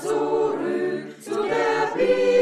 in den Herzen die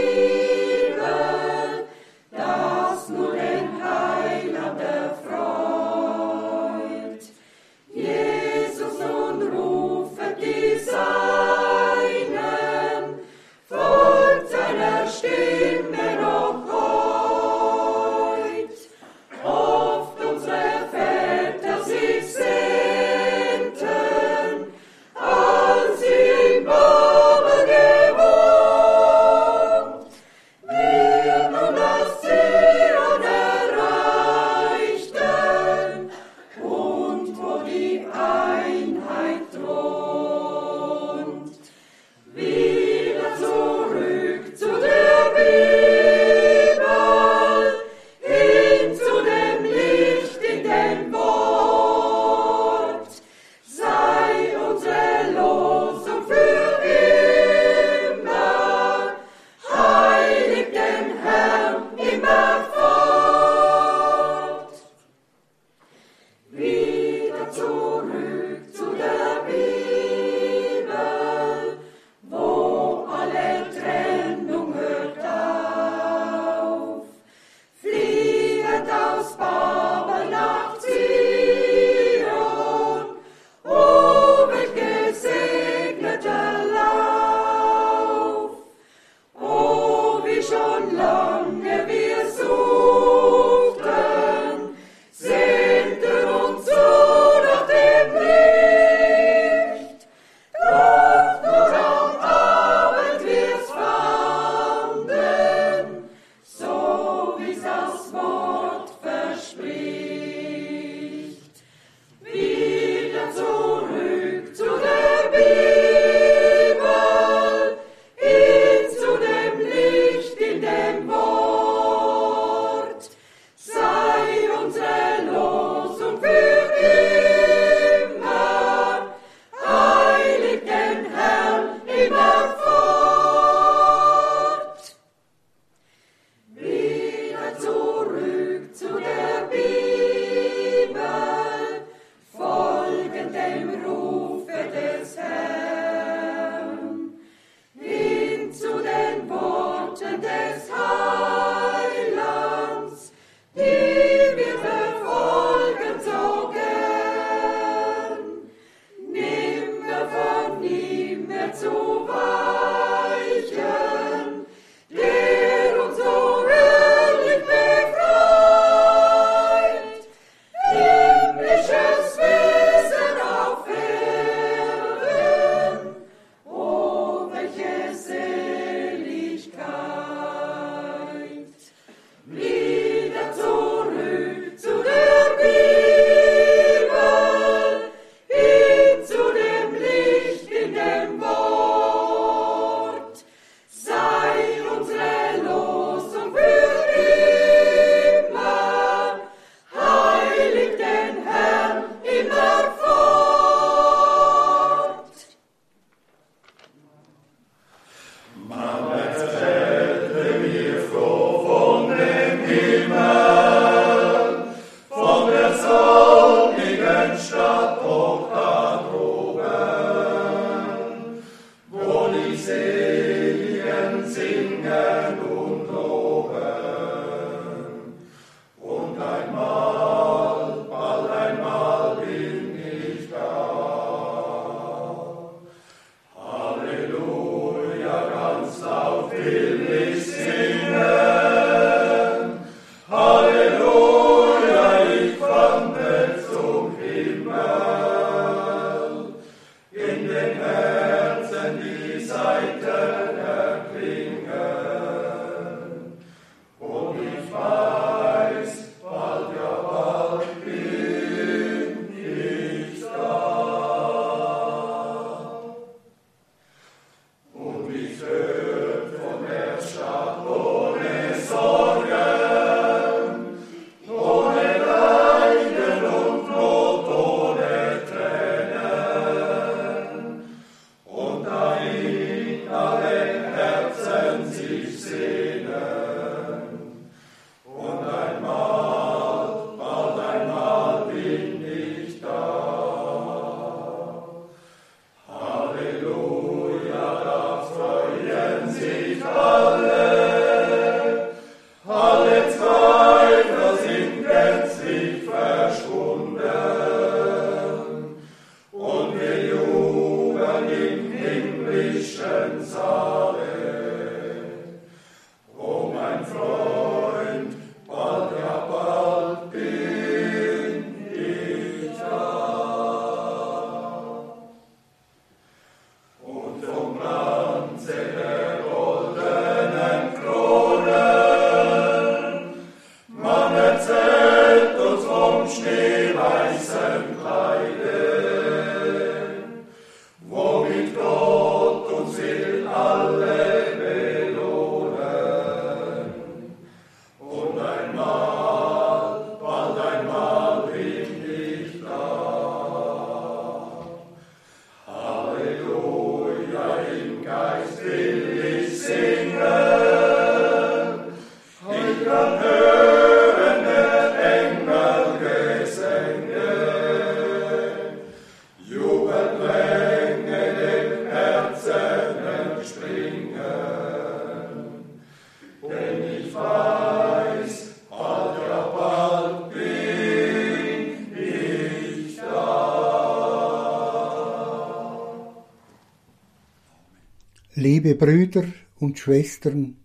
Schwestern,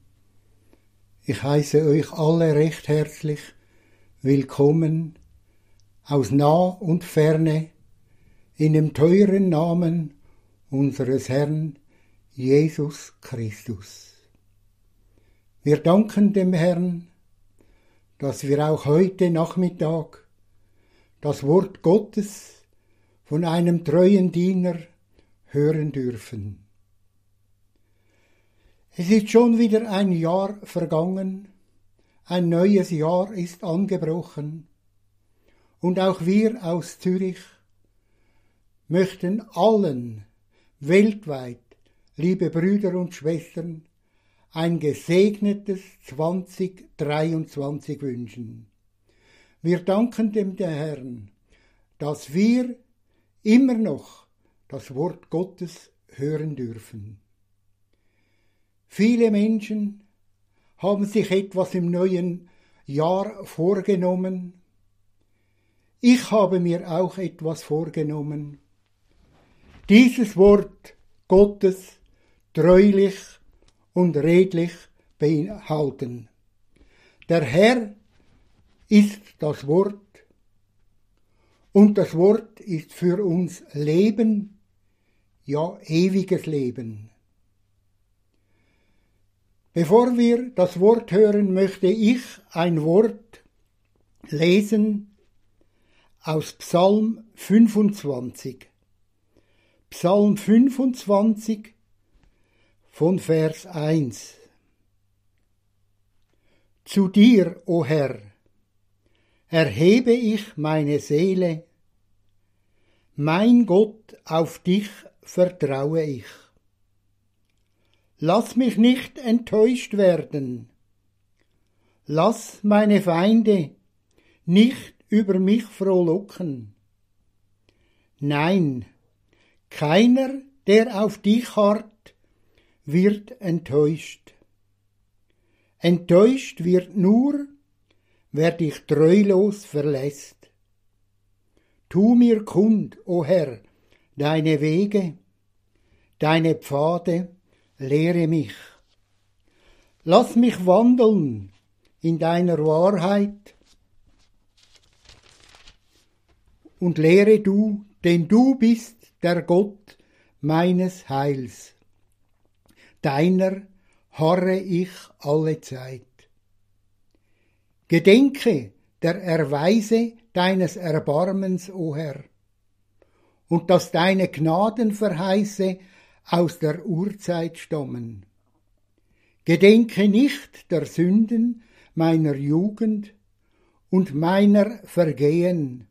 ich heiße euch alle recht herzlich willkommen aus nah und ferne in dem teuren Namen unseres Herrn Jesus Christus. Wir danken dem Herrn, dass wir auch heute Nachmittag das Wort Gottes von einem treuen Diener hören dürfen. Es ist schon wieder ein Jahr vergangen, ein neues Jahr ist angebrochen, und auch wir aus Zürich möchten allen weltweit, liebe Brüder und Schwestern, ein gesegnetes 2023 wünschen. Wir danken dem Herrn, dass wir immer noch das Wort Gottes hören dürfen. Viele Menschen haben sich etwas im neuen Jahr vorgenommen. Ich habe mir auch etwas vorgenommen. Dieses Wort Gottes treulich und redlich behalten. Der Herr ist das Wort und das Wort ist für uns Leben, ja ewiges Leben. Bevor wir das Wort hören, möchte ich ein Wort lesen aus Psalm 25. Psalm 25 von Vers 1. Zu dir, o Herr, erhebe ich meine Seele, mein Gott, auf dich vertraue ich. Lass mich nicht enttäuscht werden. Lass meine Feinde nicht über mich frohlocken. Nein, keiner, der auf dich harrt, wird enttäuscht. Enttäuscht wird nur, wer dich treulos verlässt. Tu mir kund, o Herr, deine Wege, deine Pfade, lehre mich. Lass mich wandeln in deiner Wahrheit und lehre du, denn du bist der Gott meines Heils. Deiner harre ich alle Zeit. Gedenke der Erweise deines Erbarmens, o Herr, und dass deine Gnaden verheiße aus der Urzeit stammen. Gedenke nicht der Sünden meiner Jugend und meiner Vergehen.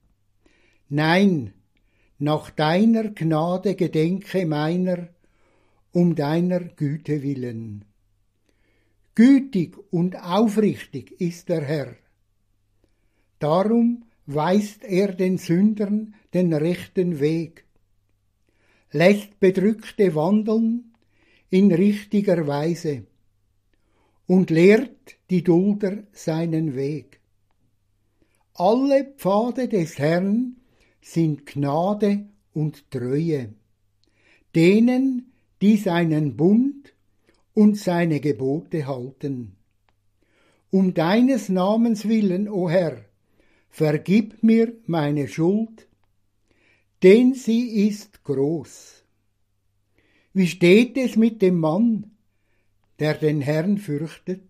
Nein, nach deiner Gnade gedenke meiner, um deiner Güte willen. Gütig und aufrichtig ist der Herr. Darum weist er den Sündern den rechten Weg lässt Bedrückte wandeln in richtiger Weise und lehrt die Dulder seinen Weg. Alle Pfade des Herrn sind Gnade und Treue, denen, die seinen Bund und seine Gebote halten. Um deines Namens willen, o Herr, vergib mir meine Schuld denn sie ist groß. Wie steht es mit dem Mann, der den Herrn fürchtet?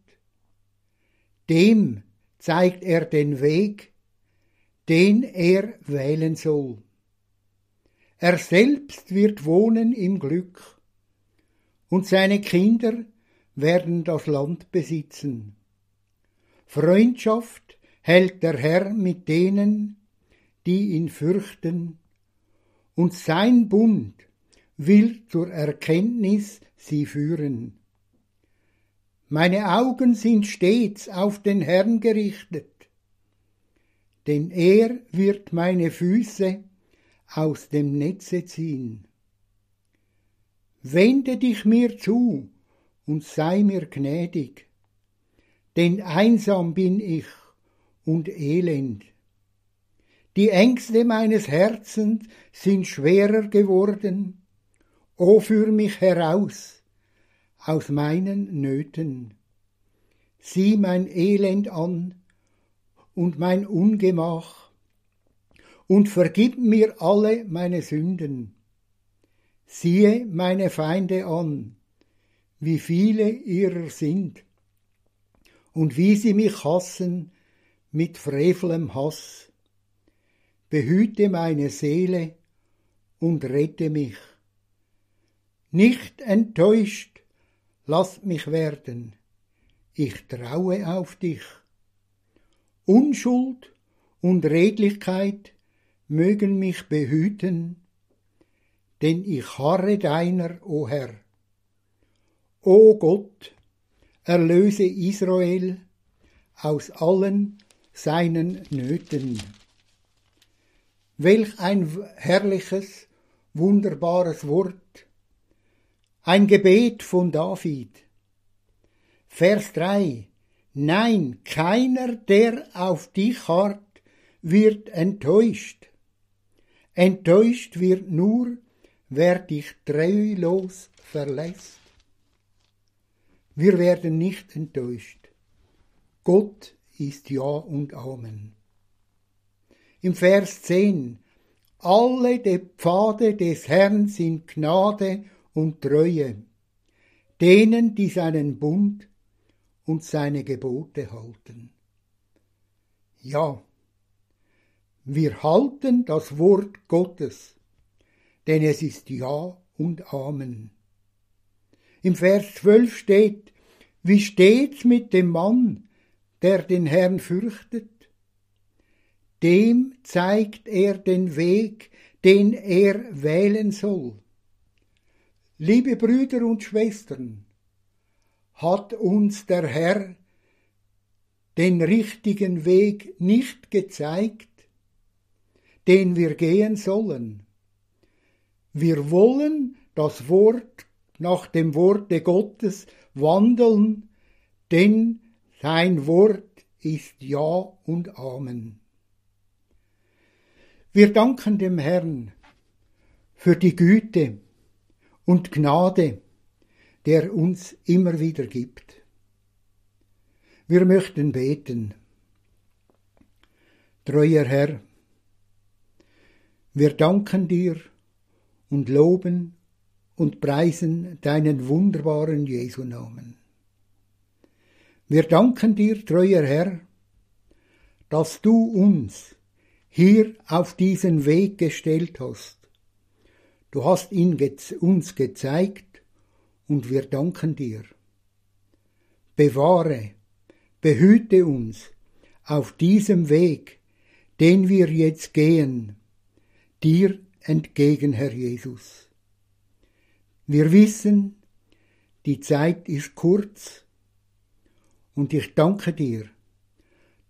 Dem zeigt er den Weg, den er wählen soll. Er selbst wird wohnen im Glück, und seine Kinder werden das Land besitzen. Freundschaft hält der Herr mit denen, die ihn fürchten, und sein Bund will zur Erkenntnis sie führen. Meine Augen sind stets auf den Herrn gerichtet, denn er wird meine Füße aus dem Netze ziehen. Wende dich mir zu und sei mir gnädig, denn einsam bin ich und elend. Die Ängste meines Herzens sind schwerer geworden. O führ mich heraus aus meinen Nöten. Sieh mein Elend an und mein Ungemach und vergib mir alle meine Sünden. Siehe meine Feinde an, wie viele ihrer sind, und wie sie mich hassen mit frevelem Hass. Behüte meine Seele und rette mich. Nicht enttäuscht, lasst mich werden, ich traue auf dich. Unschuld und Redlichkeit mögen mich behüten, denn ich harre deiner, o Herr. O Gott, erlöse Israel aus allen seinen Nöten. Welch ein herrliches, wunderbares Wort, ein Gebet von David. Vers 3. Nein, keiner, der auf dich harrt, wird enttäuscht. Enttäuscht wird nur, wer dich treulos verlässt. Wir werden nicht enttäuscht. Gott ist Ja und Amen. Im Vers 10 Alle die Pfade des Herrn sind Gnade und Treue, denen, die seinen Bund und seine Gebote halten. Ja, wir halten das Wort Gottes, denn es ist Ja und Amen. Im Vers 12 steht, wie steht's mit dem Mann, der den Herrn fürchtet? Dem zeigt er den Weg, den er wählen soll. Liebe Brüder und Schwestern, hat uns der Herr den richtigen Weg nicht gezeigt, den wir gehen sollen. Wir wollen das Wort nach dem Worte Gottes wandeln, denn sein Wort ist Ja und Amen. Wir danken dem Herrn für die Güte und Gnade, der uns immer wieder gibt. Wir möchten beten. Treuer Herr, wir danken dir und loben und preisen deinen wunderbaren Jesu-Namen. Wir danken dir, treuer Herr, dass du uns hier auf diesen Weg gestellt hast. Du hast ihn uns gezeigt und wir danken dir. Bewahre, behüte uns auf diesem Weg, den wir jetzt gehen, dir entgegen, Herr Jesus. Wir wissen, die Zeit ist kurz und ich danke dir,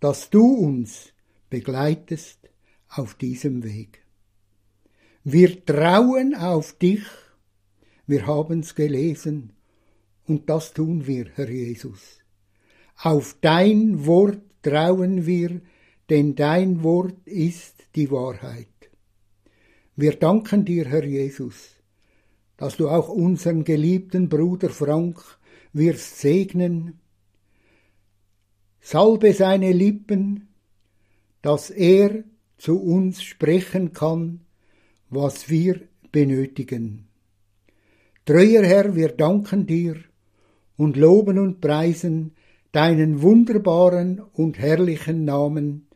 dass du uns begleitest auf diesem Weg. Wir trauen auf dich, wir haben's gelesen und das tun wir, Herr Jesus. Auf dein Wort trauen wir, denn dein Wort ist die Wahrheit. Wir danken dir, Herr Jesus, dass du auch unseren geliebten Bruder Frank wirst segnen. Salbe seine Lippen, dass er zu uns sprechen kann, was wir benötigen. Treuer Herr, wir danken dir und loben und preisen deinen wunderbaren und herrlichen Namen.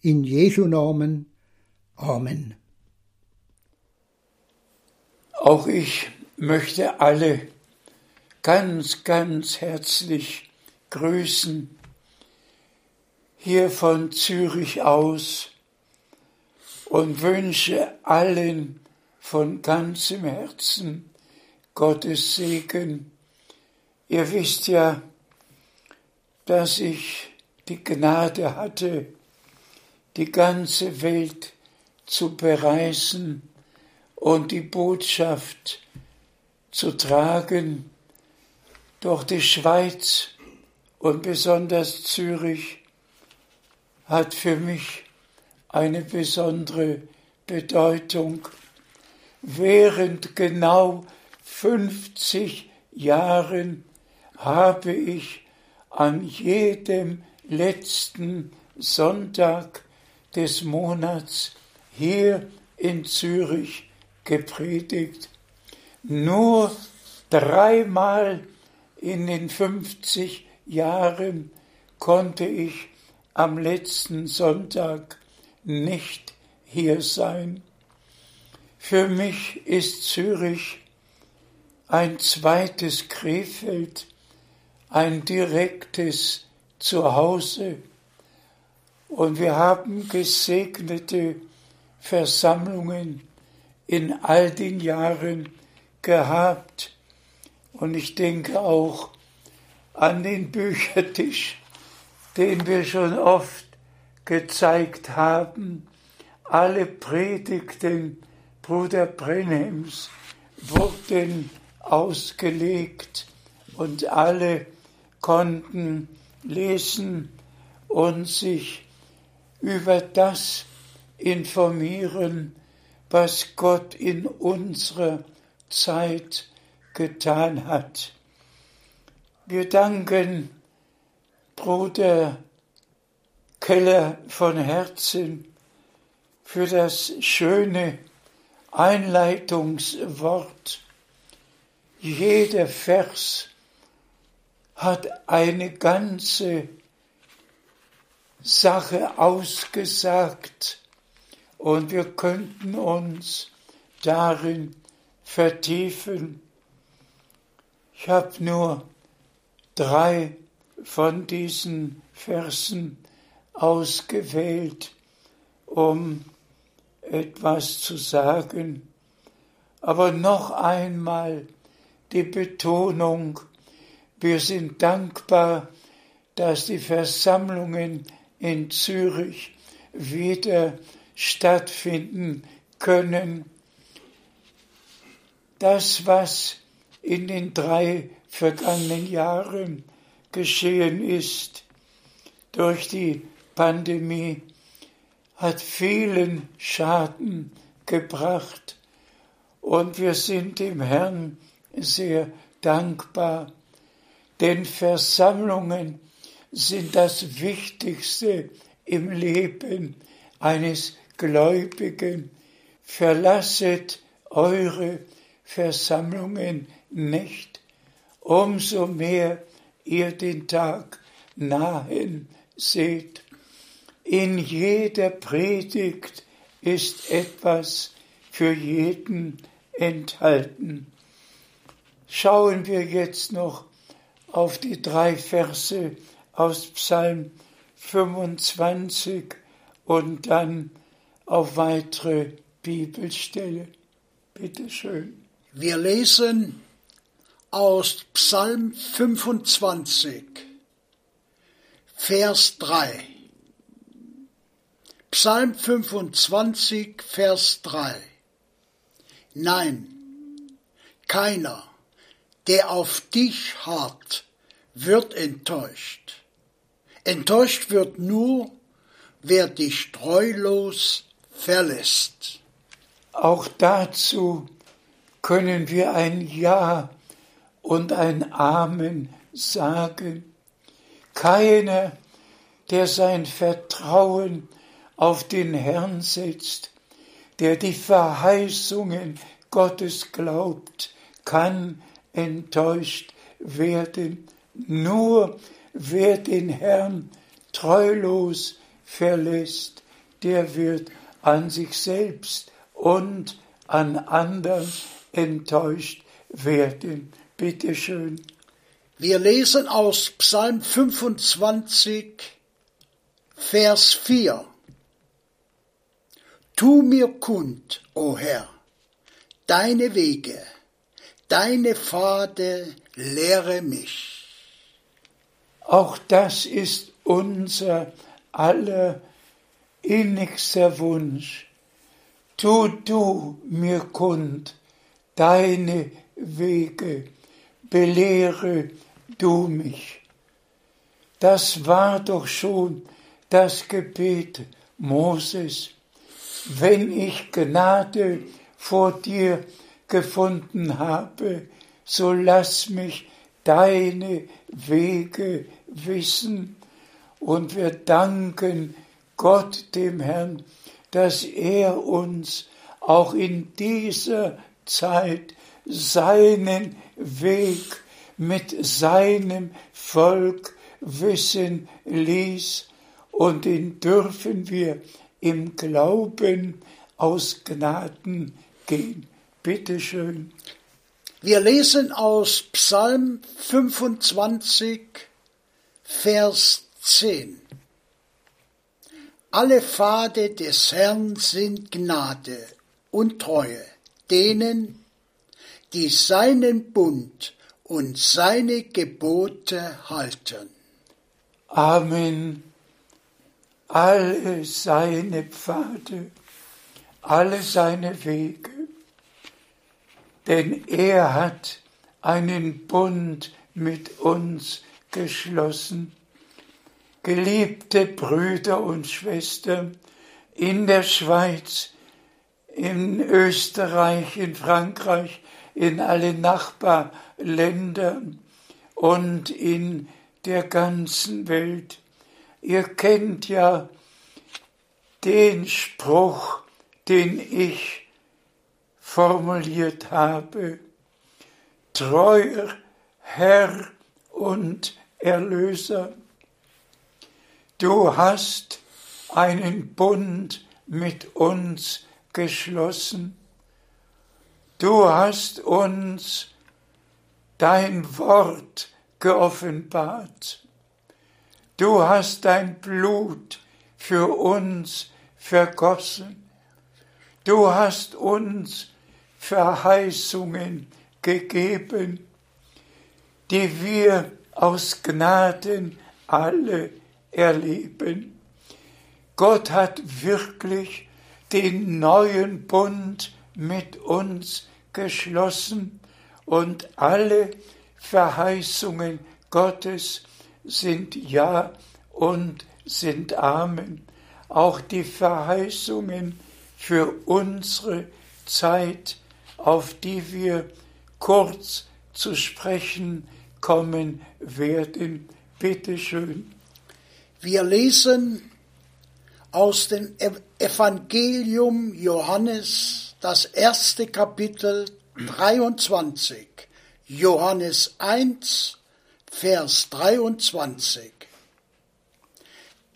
In Jesu Namen. Amen. Auch ich möchte alle ganz, ganz herzlich grüßen, hier von Zürich aus und wünsche allen von ganzem Herzen Gottes Segen. Ihr wisst ja, dass ich die Gnade hatte, die ganze Welt zu bereisen und die Botschaft zu tragen. Doch die Schweiz und besonders Zürich hat für mich eine besondere Bedeutung. Während genau 50 Jahren habe ich an jedem letzten Sonntag des Monats hier in Zürich gepredigt. Nur dreimal in den 50 Jahren konnte ich am letzten Sonntag nicht hier sein. Für mich ist Zürich ein zweites Krefeld, ein direktes Zuhause. Und wir haben gesegnete Versammlungen in all den Jahren gehabt. Und ich denke auch an den Büchertisch, den wir schon oft gezeigt haben. Alle Predigten Bruder Brenhems wurden ausgelegt und alle konnten lesen und sich über das informieren, was Gott in unserer Zeit getan hat. Wir danken Bruder Keller von Herzen für das schöne Einleitungswort. Jeder Vers hat eine ganze Sache ausgesagt und wir könnten uns darin vertiefen. Ich habe nur drei von diesen Versen ausgewählt, um etwas zu sagen. Aber noch einmal die Betonung, wir sind dankbar, dass die Versammlungen in Zürich wieder stattfinden können. Das, was in den drei vergangenen Jahren geschehen ist durch die Pandemie, hat vielen Schaden gebracht und wir sind dem Herrn sehr dankbar, denn Versammlungen sind das Wichtigste im Leben eines Gläubigen. Verlasset eure Versammlungen nicht, umso mehr ihr den Tag nahen seht. In jeder Predigt ist etwas für jeden enthalten. Schauen wir jetzt noch auf die drei Verse aus Psalm 25 und dann auf weitere Bibelstelle. Bitte schön. Wir lesen aus Psalm 25, Vers 3. Psalm 25, Vers 3. Nein, keiner, der auf dich harrt, wird enttäuscht. Enttäuscht wird nur, wer dich treulos verlässt. Auch dazu können wir ein Ja und ein Amen sagen. Keiner, der sein Vertrauen auf den Herrn setzt, der die Verheißungen Gottes glaubt, kann enttäuscht werden. Nur wer den Herrn treulos verlässt, der wird an sich selbst und an anderen enttäuscht werden. Bitte schön. Wir lesen aus Psalm 25, Vers 4. Tu mir kund, o Herr, deine Wege, deine Pfade lehre mich. Auch das ist unser aller innigster Wunsch. Tu du mir kund deine Wege, belehre du mich. Das war doch schon das Gebet Moses wenn ich Gnade vor dir gefunden habe, so lass mich deine Wege wissen. Und wir danken Gott, dem Herrn, dass er uns auch in dieser Zeit seinen Weg mit seinem Volk wissen ließ und den dürfen wir im Glauben aus Gnaden gehen. Bitte schön. Wir lesen aus Psalm 25, Vers 10. Alle Pfade des Herrn sind Gnade und Treue denen, die seinen Bund und seine Gebote halten. Amen. Alle seine Pfade, alle seine Wege, denn er hat einen Bund mit uns geschlossen. Geliebte Brüder und Schwestern in der Schweiz, in Österreich, in Frankreich, in alle Nachbarländer und in der ganzen Welt. Ihr kennt ja den Spruch, den ich formuliert habe. Treuer Herr und Erlöser, du hast einen Bund mit uns geschlossen. Du hast uns dein Wort geoffenbart. Du hast dein Blut für uns vergossen. Du hast uns Verheißungen gegeben, die wir aus Gnaden alle erleben. Gott hat wirklich den neuen Bund mit uns geschlossen und alle Verheißungen Gottes sind Ja und sind Amen. Auch die Verheißungen für unsere Zeit, auf die wir kurz zu sprechen kommen werden. Bitte schön. Wir lesen aus dem Evangelium Johannes, das erste Kapitel 23, Johannes 1, Vers 23.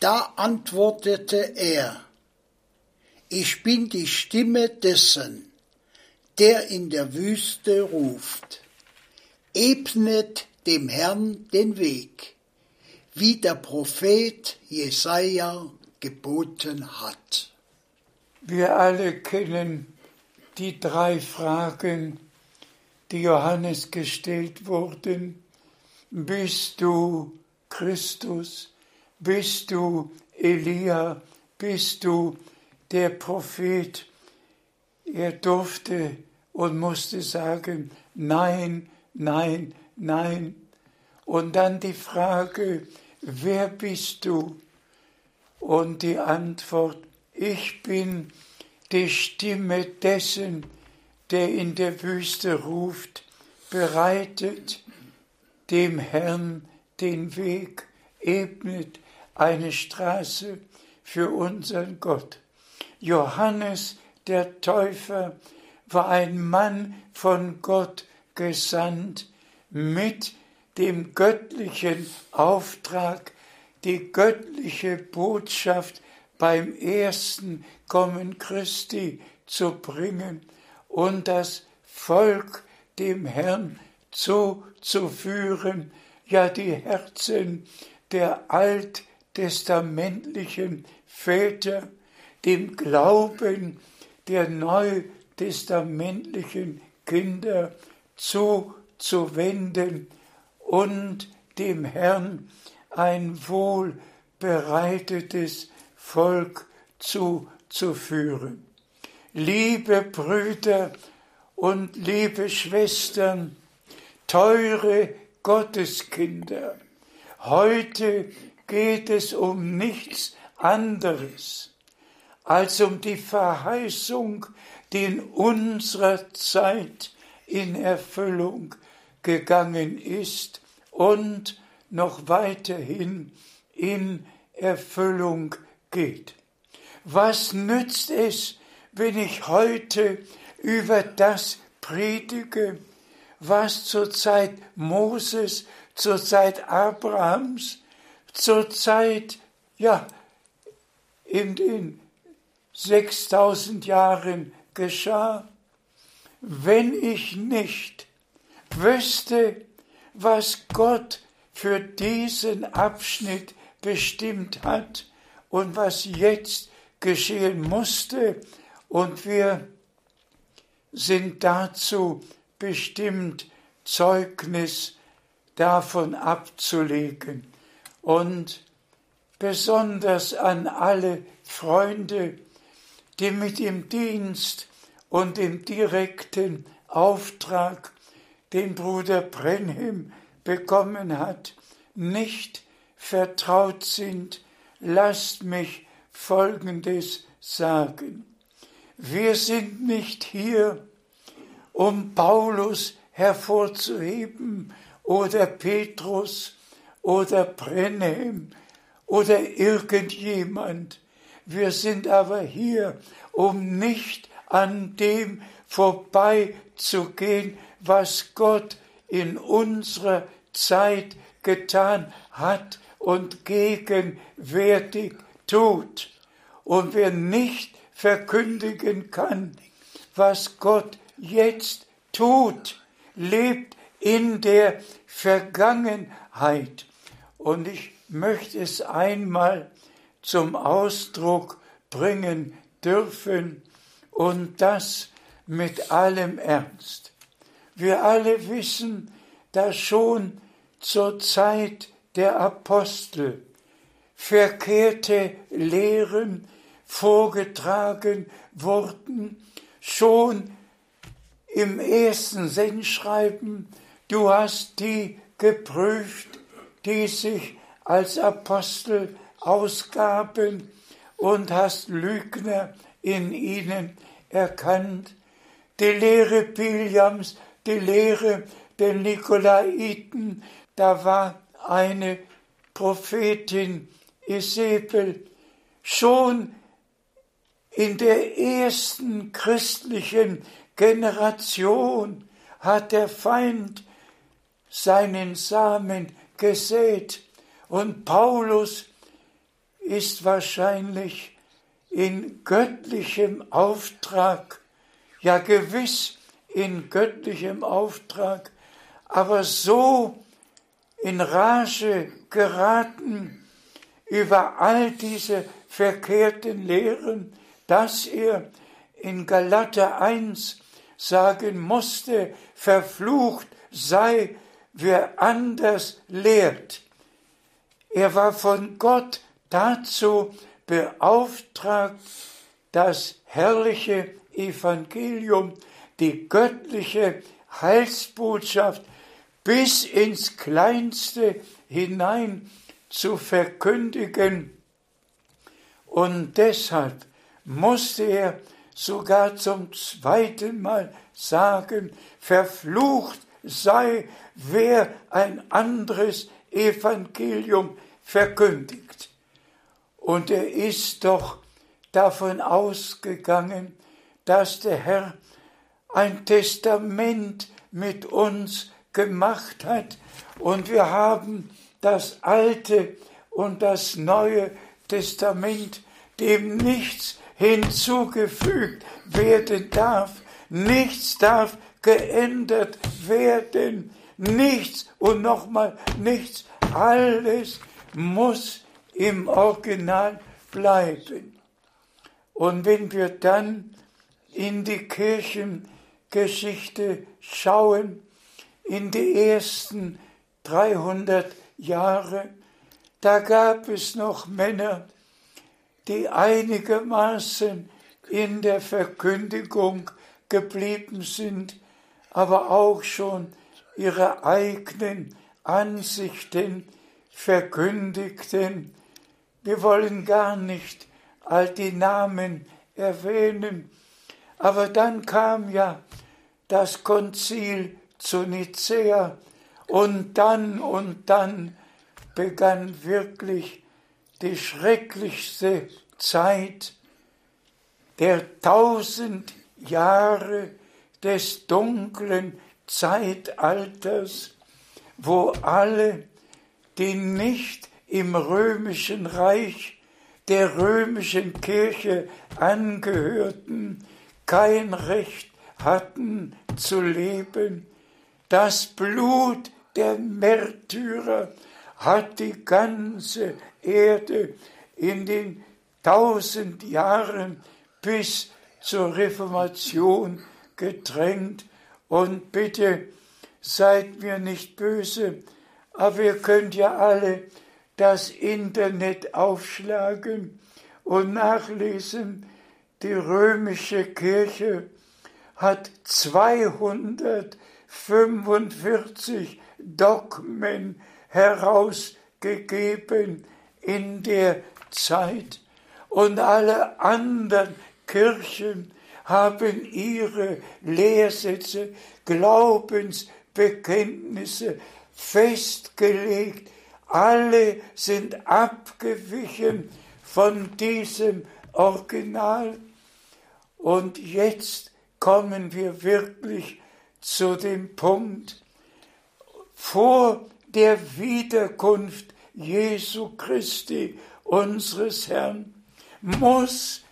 Da antwortete er, ich bin die Stimme dessen, der in der Wüste ruft, ebnet dem Herrn den Weg, wie der Prophet Jesaja geboten hat. Wir alle kennen die drei Fragen, die Johannes gestellt wurden. Bist du Christus? Bist du Elia? Bist du der Prophet? Er durfte und musste sagen, nein, nein, nein. Und dann die Frage, wer bist du? Und die Antwort, ich bin die Stimme dessen, der in der Wüste ruft, bereitet dem Herrn den Weg, ebnet eine Straße für unseren Gott. Johannes der Täufer war ein Mann von Gott gesandt mit dem göttlichen Auftrag, die göttliche Botschaft beim ersten Kommen Christi zu bringen und das Volk dem Herrn zuzuführen, ja die Herzen der alttestamentlichen Väter dem Glauben der neutestamentlichen Kinder zuzuwenden und dem Herrn ein wohlbereitetes Volk zuzuführen. Liebe Brüder und liebe Schwestern, teure Gotteskinder, heute geht es um nichts anderes als um die Verheißung, die in unserer Zeit in Erfüllung gegangen ist und noch weiterhin in Erfüllung geht. Was nützt es, wenn ich heute über das predige, was zur Zeit Moses, zur Zeit Abrahams, zur Zeit, ja, in den 6000 Jahren geschah, wenn ich nicht wüsste, was Gott für diesen Abschnitt bestimmt hat und was jetzt geschehen musste und wir sind dazu bestimmt, Zeugnis davon abzulegen und besonders an alle Freunde, die mit dem Dienst und dem direkten Auftrag, den Bruder Brenhim bekommen hat, nicht vertraut sind, lasst mich Folgendes sagen. Wir sind nicht hier, um Paulus hervorzuheben oder Petrus oder Brenhem oder irgendjemand. Wir sind aber hier, um nicht an dem vorbeizugehen, was Gott in unserer Zeit getan hat und gegenwärtig tut. Und wer nicht verkündigen kann, was Gott jetzt tut, lebt in der Vergangenheit. Und ich möchte es einmal zum Ausdruck bringen dürfen und das mit allem Ernst. Wir alle wissen, dass schon zur Zeit der Apostel verkehrte Lehren vorgetragen wurden, schon im ersten Sendschreiben, du hast die geprüft, die sich als Apostel ausgaben und hast Lügner in ihnen erkannt. Die Lehre Biliams, die Lehre der Nikolaiten, da war eine Prophetin Isabel schon in der ersten christlichen Generation hat der Feind seinen Samen gesät. Und Paulus ist wahrscheinlich in göttlichem Auftrag, ja gewiss in göttlichem Auftrag, aber so in Rage geraten über all diese verkehrten Lehren, dass er in Galater 1 sagen musste, verflucht sei, wer anders lehrt. Er war von Gott dazu beauftragt, das herrliche Evangelium, die göttliche Heilsbotschaft bis ins Kleinste hinein zu verkündigen. Und deshalb musste er sogar zum zweiten Mal sagen, verflucht sei, wer ein anderes Evangelium verkündigt. Und er ist doch davon ausgegangen, dass der Herr ein Testament mit uns gemacht hat und wir haben das Alte und das Neue Testament, dem nichts hinzugefügt werden darf, nichts darf geändert werden, nichts und nochmal nichts, alles muss im Original bleiben. Und wenn wir dann in die Kirchengeschichte schauen, in die ersten 300 Jahre, da gab es noch Männer, die einigermaßen in der Verkündigung geblieben sind, aber auch schon ihre eigenen Ansichten verkündigten. Wir wollen gar nicht all die Namen erwähnen, aber dann kam ja das Konzil zu Nicea und dann und dann begann wirklich die schrecklichste Zeit der tausend Jahre des dunklen Zeitalters, wo alle, die nicht im römischen Reich der römischen Kirche angehörten, kein Recht hatten zu leben. Das Blut der Märtyrer hat die ganze Erde in den tausend Jahren bis zur Reformation gedrängt. Und bitte seid mir nicht böse, aber ihr könnt ja alle das Internet aufschlagen und nachlesen. Die römische Kirche hat 245 Dogmen herausgegeben in der Zeit und alle anderen Kirchen haben ihre Lehrsätze, Glaubensbekenntnisse festgelegt. Alle sind abgewichen von diesem Original. Und jetzt kommen wir wirklich zu dem Punkt, vor der Wiederkunft Jesu Christi, unseres Herrn, muss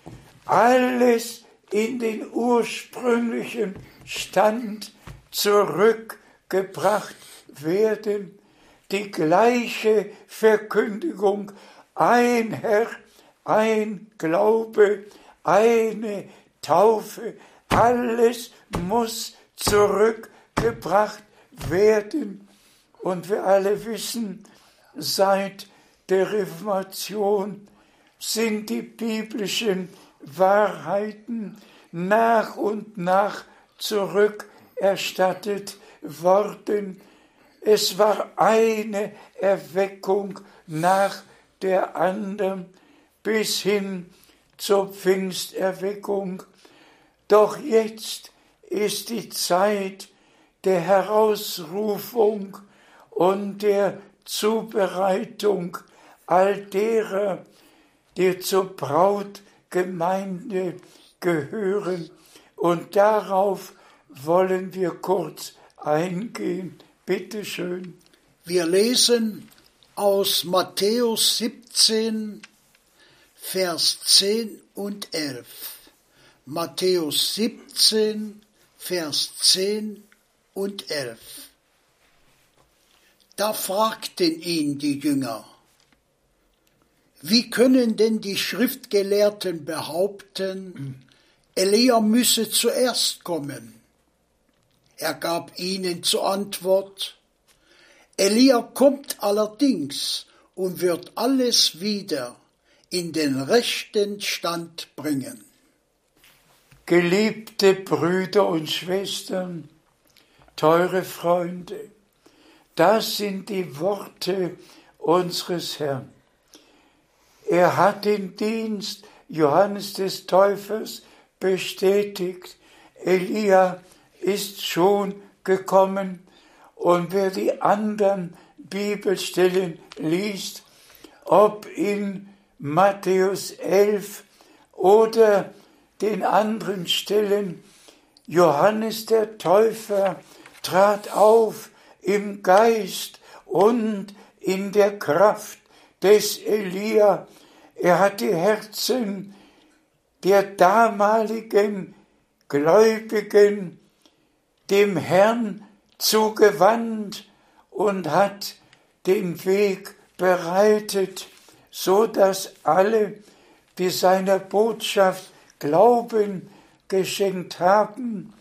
alles in den ursprünglichen Stand zurückgebracht werden. Die gleiche Verkündigung, ein Herr, ein Glaube, eine Taufe, alles muss zurückgebracht werden. Und wir alle wissen, seit der Reformation sind die biblischen Wahrheiten nach und nach zurückerstattet worden. Es war eine Erweckung nach der anderen bis hin zur Pfingsterweckung. Doch jetzt ist die Zeit der Herausrufung und der Zubereitung all derer, die zur Brautgemeinde gehören. Und darauf wollen wir kurz eingehen. Bitte schön. Wir lesen aus Matthäus 17, Vers 10 und 11. Matthäus 17, Vers 10 und 11. Da fragten ihn die Jünger, wie können denn die Schriftgelehrten behaupten, Elia müsse zuerst kommen? Er gab ihnen zur Antwort, Elia kommt allerdings und wird alles wieder in den rechten Stand bringen. Geliebte Brüder und Schwestern, teure Freunde, das sind die Worte unseres Herrn. Er hat den Dienst Johannes des Täufers bestätigt. Elia ist schon gekommen und wer die anderen Bibelstellen liest, ob in Matthäus 11 oder den anderen Stellen, Johannes der Täufer trat auf im Geist und in der Kraft des Elia. Er hat die Herzen der damaligen Gläubigen dem Herrn zugewandt und hat den Weg bereitet, so dass alle, die seiner Botschaft Glauben geschenkt haben,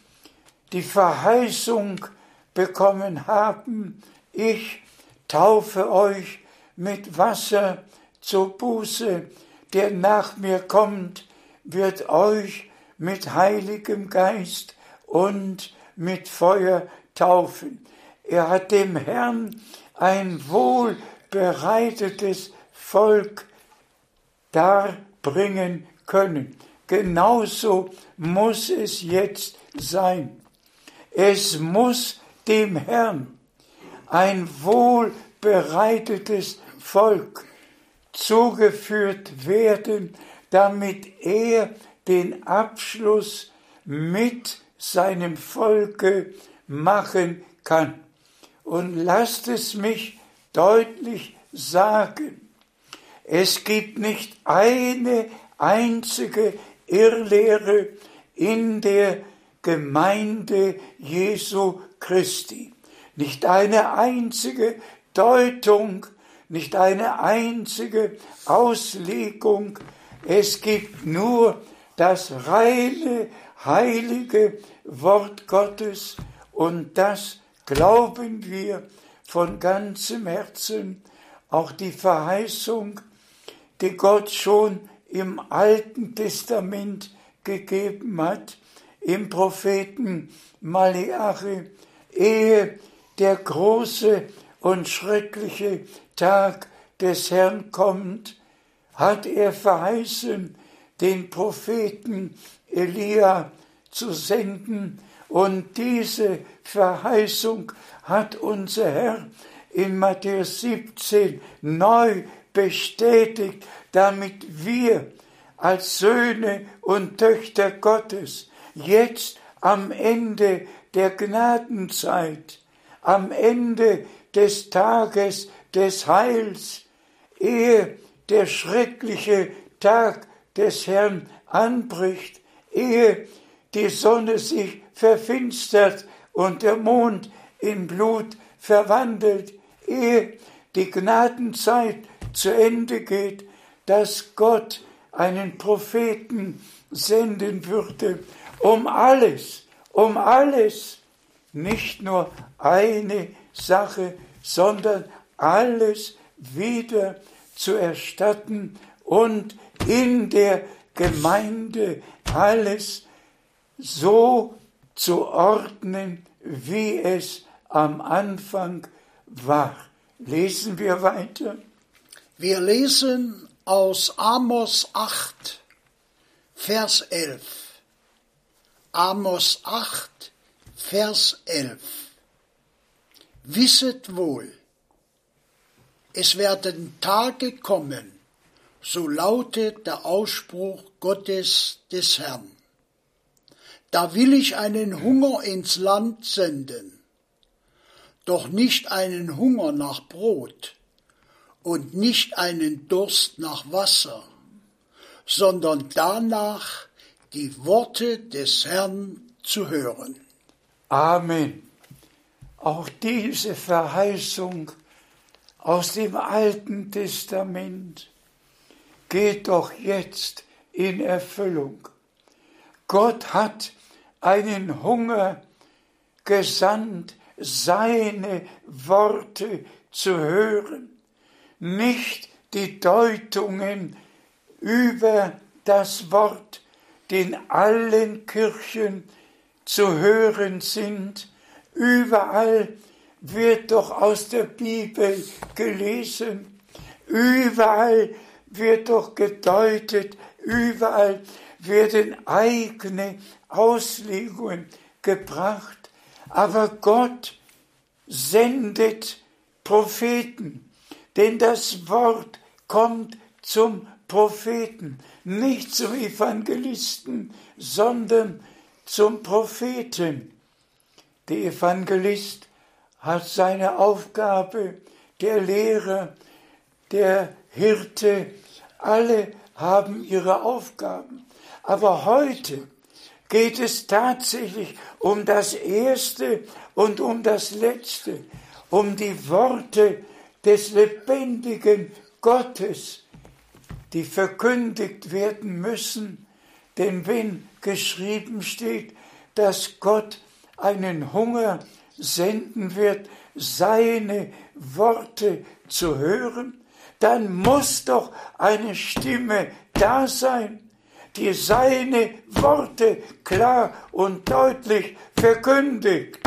die Verheißung bekommen haben, ich taufe euch mit Wasser zur Buße, der nach mir kommt, wird euch mit heiligem Geist und mit Feuer taufen. Er hat dem Herrn ein wohlbereitetes Volk darbringen können. Genauso muss es jetzt sein. Es muss dem Herrn ein wohlbereitetes Volk zugeführt werden, damit er den Abschluss mit seinem Volke machen kann. Und lasst es mich deutlich sagen, es gibt nicht eine einzige Irrlehre in der Gemeinde Jesu Christi. Nicht eine einzige Deutung, nicht eine einzige Auslegung. Es gibt nur das reine, heilige Wort Gottes und das glauben wir von ganzem Herzen. Auch die Verheißung, die Gott schon im Alten Testament gegeben hat, im Propheten Malachi, ehe der große und schreckliche Tag des Herrn kommt, hat er verheißen, den Propheten Elia zu senden, und diese Verheißung hat unser Herr in Matthäus 17 neu bestätigt, damit wir als Söhne und Töchter Gottes jetzt am Ende der Gnadenzeit, am Ende des Tages des Heils, ehe der schreckliche Tag des Herrn anbricht, ehe die Sonne sich verfinstert und der Mond in Blut verwandelt, ehe die Gnadenzeit zu Ende geht, dass Gott einen Propheten senden würde, um alles, um alles, nicht nur eine Sache, sondern alles wieder zu erstatten und in der Gemeinde alles so zu ordnen, wie es am Anfang war. Lesen wir weiter. Wir lesen aus Amos 8, Vers 11. Amos 8, Vers 11. Wisset wohl, es werden Tage kommen, so lautet der Ausspruch Gottes des Herrn. Da will ich einen Hunger ins Land senden, doch nicht einen Hunger nach Brot und nicht einen Durst nach Wasser, sondern danach die Worte des Herrn zu hören. Amen. Auch diese Verheißung aus dem Alten Testament geht doch jetzt in Erfüllung. Gott hat einen Hunger gesandt, seine Worte zu hören nicht die Deutungen über das Wort, die in allen Kirchen zu hören sind. Überall wird doch aus der Bibel gelesen, überall wird doch gedeutet, überall werden eigene Auslegungen gebracht, aber Gott sendet Propheten, denn das Wort kommt zum Propheten, nicht zum Evangelisten, sondern zum Propheten. Der Evangelist hat seine Aufgabe, der Lehrer, der Hirte, alle haben ihre Aufgaben. Aber heute geht es tatsächlich um das Erste und um das Letzte, um die Worte des lebendigen Gottes, die verkündigt werden müssen. Denn wenn geschrieben steht, dass Gott einen Hunger senden wird, seine Worte zu hören, dann muss doch eine Stimme da sein, die seine Worte klar und deutlich verkündigt.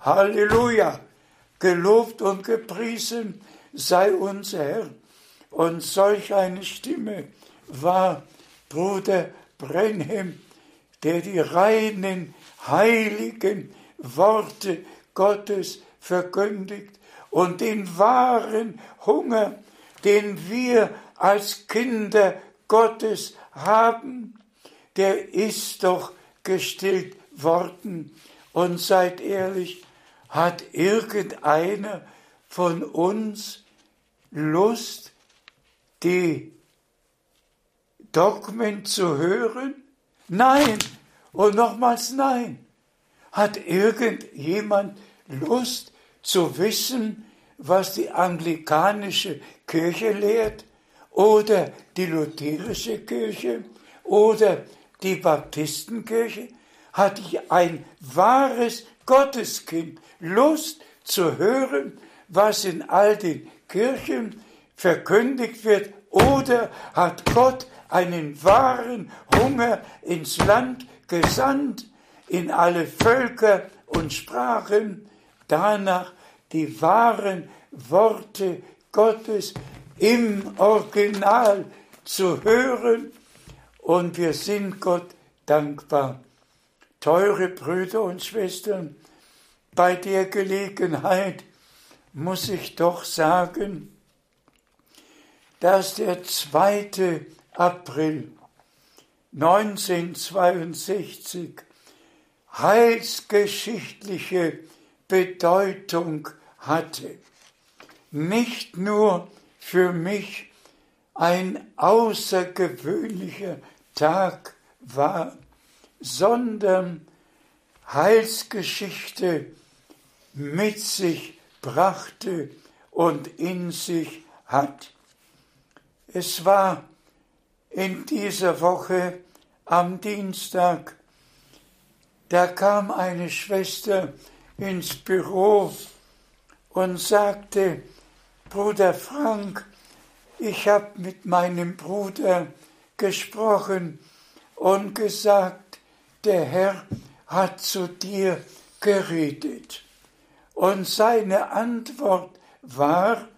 Halleluja! Gelobt und gepriesen sei unser Herr. Und solch eine Stimme war Bruder Brenhem, der die reinen, heiligen Worte Gottes verkündigt und den wahren Hunger, den wir als Kinder Gottes haben, der ist doch gestillt worden. Und seid ehrlich, hat irgendeiner von uns Lust, die Dogmen zu hören? Nein. Und nochmals nein. Hat irgendjemand Lust zu wissen, was die anglikanische Kirche lehrt oder die lutherische Kirche oder die Baptistenkirche? Hat ein wahres Gotteskind Lust zu hören, was in all den Kirchen verkündigt wird? Oder hat Gott einen wahren Hunger ins Land gesandt, in alle Völker und Sprachen, danach die wahren Worte Gottes im Original zu hören. Und wir sind Gott dankbar. Teure Brüder und Schwestern, bei der Gelegenheit muss ich doch sagen, dass der 2. April 1962 heilsgeschichtliche Bedeutung hatte. Nicht nur für mich ein außergewöhnlicher Tag war, sondern Heilsgeschichte mit sich brachte und in sich hat. Es war in dieser Woche am Dienstag, da kam eine Schwester ins Büro und sagte, Bruder Frank, ich habe mit meinem Bruder gesprochen und gesagt, der Herr hat zu dir geredet. Und seine Antwort war,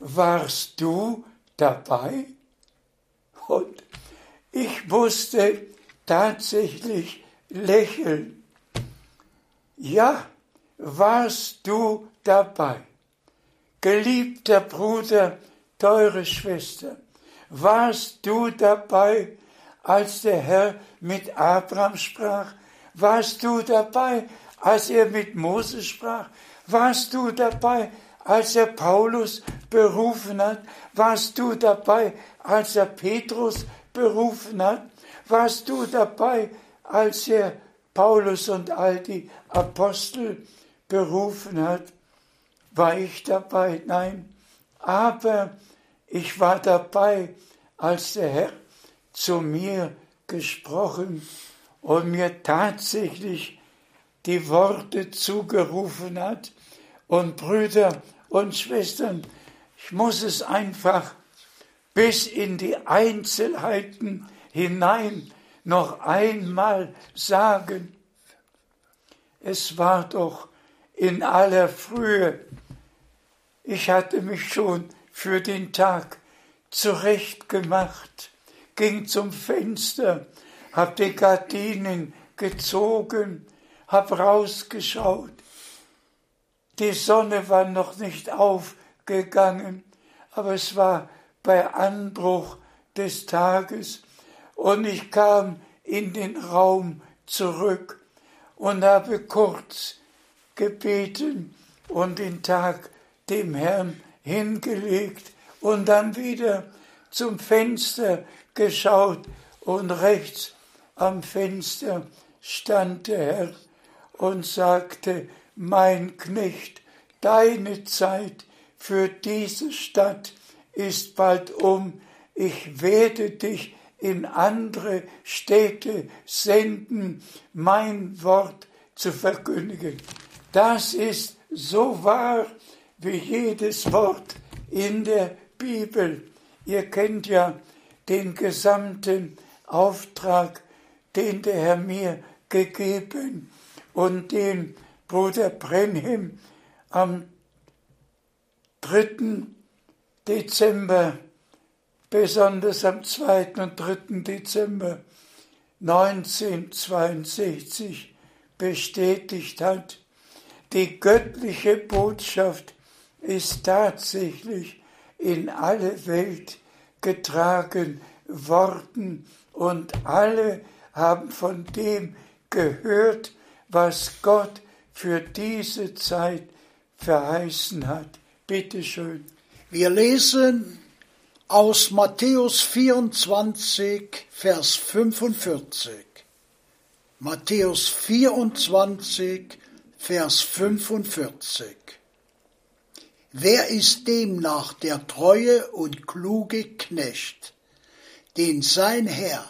warst du dabei? Und ich musste tatsächlich lächeln. Ja, warst du dabei? Geliebter Bruder, teure Schwester, warst du dabei, als der Herr mit Abraham sprach? Warst du dabei, als er mit Moses sprach? Warst du dabei, als er Paulus berufen hat? Warst du dabei, als er Petrus berufen hat? Warst du dabei, als er Paulus und all die Apostel berufen hat? War ich dabei? Nein. Aber ich war dabei, als der Herr zu mir gesprochen und mir tatsächlich die Worte zugerufen hat. Und Brüder und Schwestern, ich muss es einfach bis in die Einzelheiten hinein noch einmal sagen. Es war doch in aller Frühe. Ich hatte mich schon für den Tag zurechtgemacht, ging zum Fenster, hab die Gardinen gezogen, hab rausgeschaut. Die Sonne war noch nicht aufgegangen, aber es war bei Anbruch des Tages. Und ich kam in den Raum zurück und habe kurz gebeten und den Tag dem Herrn hingelegt und dann wieder zum Fenster geschaut und rechts am Fenster stand der Herr und sagte, mein Knecht, deine Zeit für diese Stadt ist bald um, ich werde dich in andere Städte senden, mein Wort zu verkündigen. Das ist so wahr wie jedes Wort in der Bibel. Ihr kennt ja den gesamten Auftrag, den der Herr mir gegeben und den Bruder Brenhim am 3. Dezember, besonders am 2. und 3. Dezember 1962 bestätigt hat. die göttliche Botschaft ist tatsächlich in alle Welt getragen worden und alle haben von dem gehört, was Gott für diese Zeit verheißen hat. Bitte schön. Wir lesen aus Matthäus 24, Vers 45. Matthäus 24, Vers 45. Wer ist demnach der treue und kluge Knecht, den sein Herr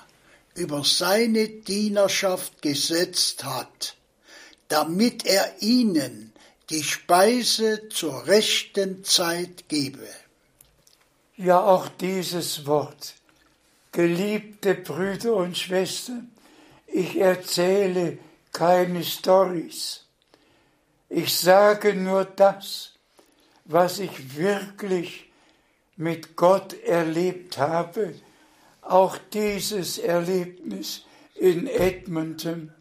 über seine Dienerschaft gesetzt hat, damit er ihnen die Speise zur rechten Zeit gebe? Ja, auch dieses Wort, geliebte Brüder und Schwestern, ich erzähle keine Stories. Ich sage nur das, was ich wirklich mit Gott erlebt habe. Auch dieses Erlebnis in Edmonton.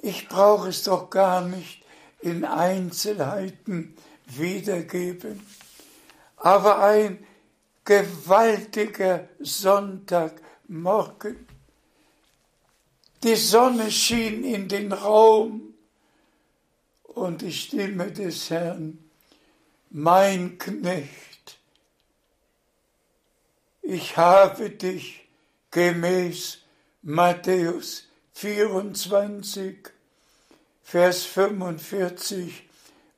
Ich brauche es doch gar nicht in Einzelheiten wiedergeben. Aber ein gewaltiger Sonntagmorgen. Die Sonne schien in den Raum und die Stimme des Herrn, mein Knecht, ich habe dich gemäß Matthäus 24, Vers 45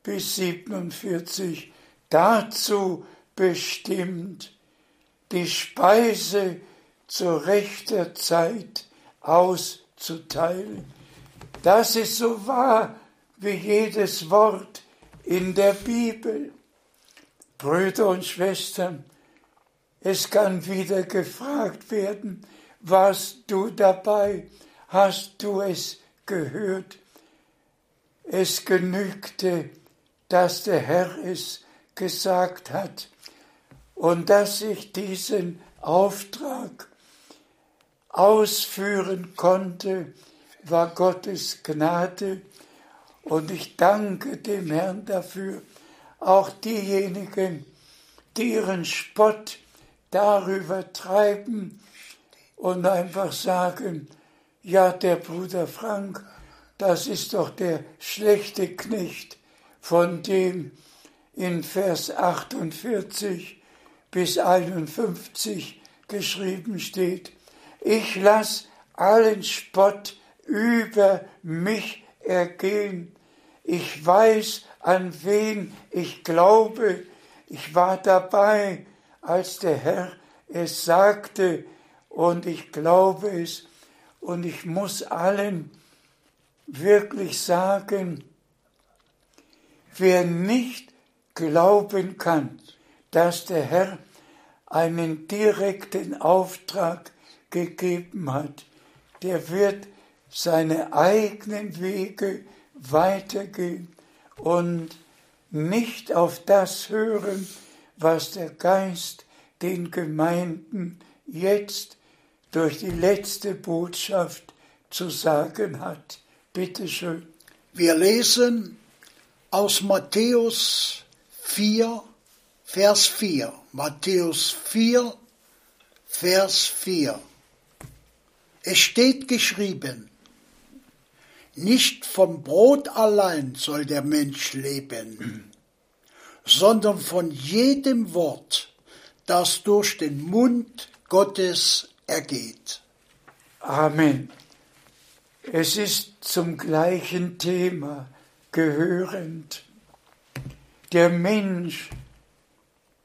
bis 47 dazu bestimmt, die Speise zu rechter Zeit auszuteilen. Das ist so wahr wie jedes Wort in der Bibel. Brüder und Schwestern, es kann wieder gefragt werden, warst du dabei? Hast du es gehört? Es genügte, dass der Herr es gesagt hat und dass ich diesen Auftrag ausführen konnte, war Gottes Gnade und ich danke dem Herrn dafür. Auch diejenigen, die ihren Spott darüber treiben und einfach sagen, ja, der Bruder Frank, das ist doch der schlechte Knecht, von dem in Vers 48 bis 51 geschrieben steht. Ich lass allen Spott über mich ergehen. Ich weiß, an wen ich glaube. Ich war dabei, als der Herr es sagte, und ich glaube es. Und ich muss allen wirklich sagen, wer nicht glauben kann, dass der Herr einen direkten Auftrag gegeben hat, der wird seine eigenen Wege weitergehen und nicht auf das hören, was der Geist den Gemeinden jetzt durch die letzte Botschaft zu sagen hat. Bitte schön. Wir lesen aus Matthäus 4, Vers 4. Matthäus 4, Vers 4. Es steht geschrieben, nicht vom Brot allein soll der Mensch leben, sondern von jedem Wort, das durch den Mund Gottes ergeht. Amen. Es ist zum gleichen Thema gehörend. Der Mensch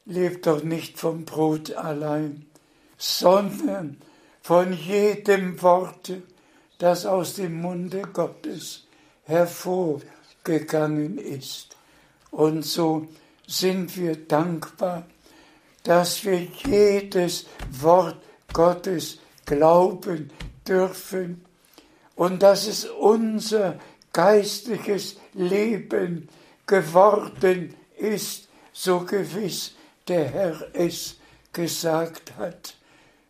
lebt doch nicht vom Brot allein, sondern von jedem Worte, das aus dem Munde Gottes hervorgegangen ist. Und so sind wir dankbar, dass wir jedes Wort Gottes glauben dürfen und dass es unser geistliches Leben geworden ist, so gewiss der Herr es gesagt hat.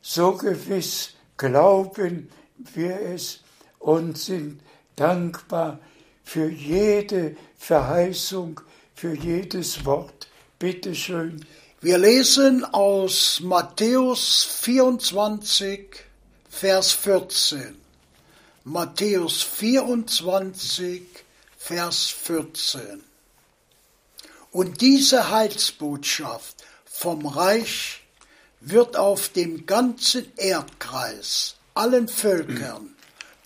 So gewiss glauben wir es und sind dankbar für jede Verheißung für jedes Wort. Bitte schön. Wir lesen aus Matthäus 24, Vers 14. Matthäus 24, Vers 14. Und diese Heilsbotschaft vom Reich wird auf dem ganzen Erdkreis, allen Völkern,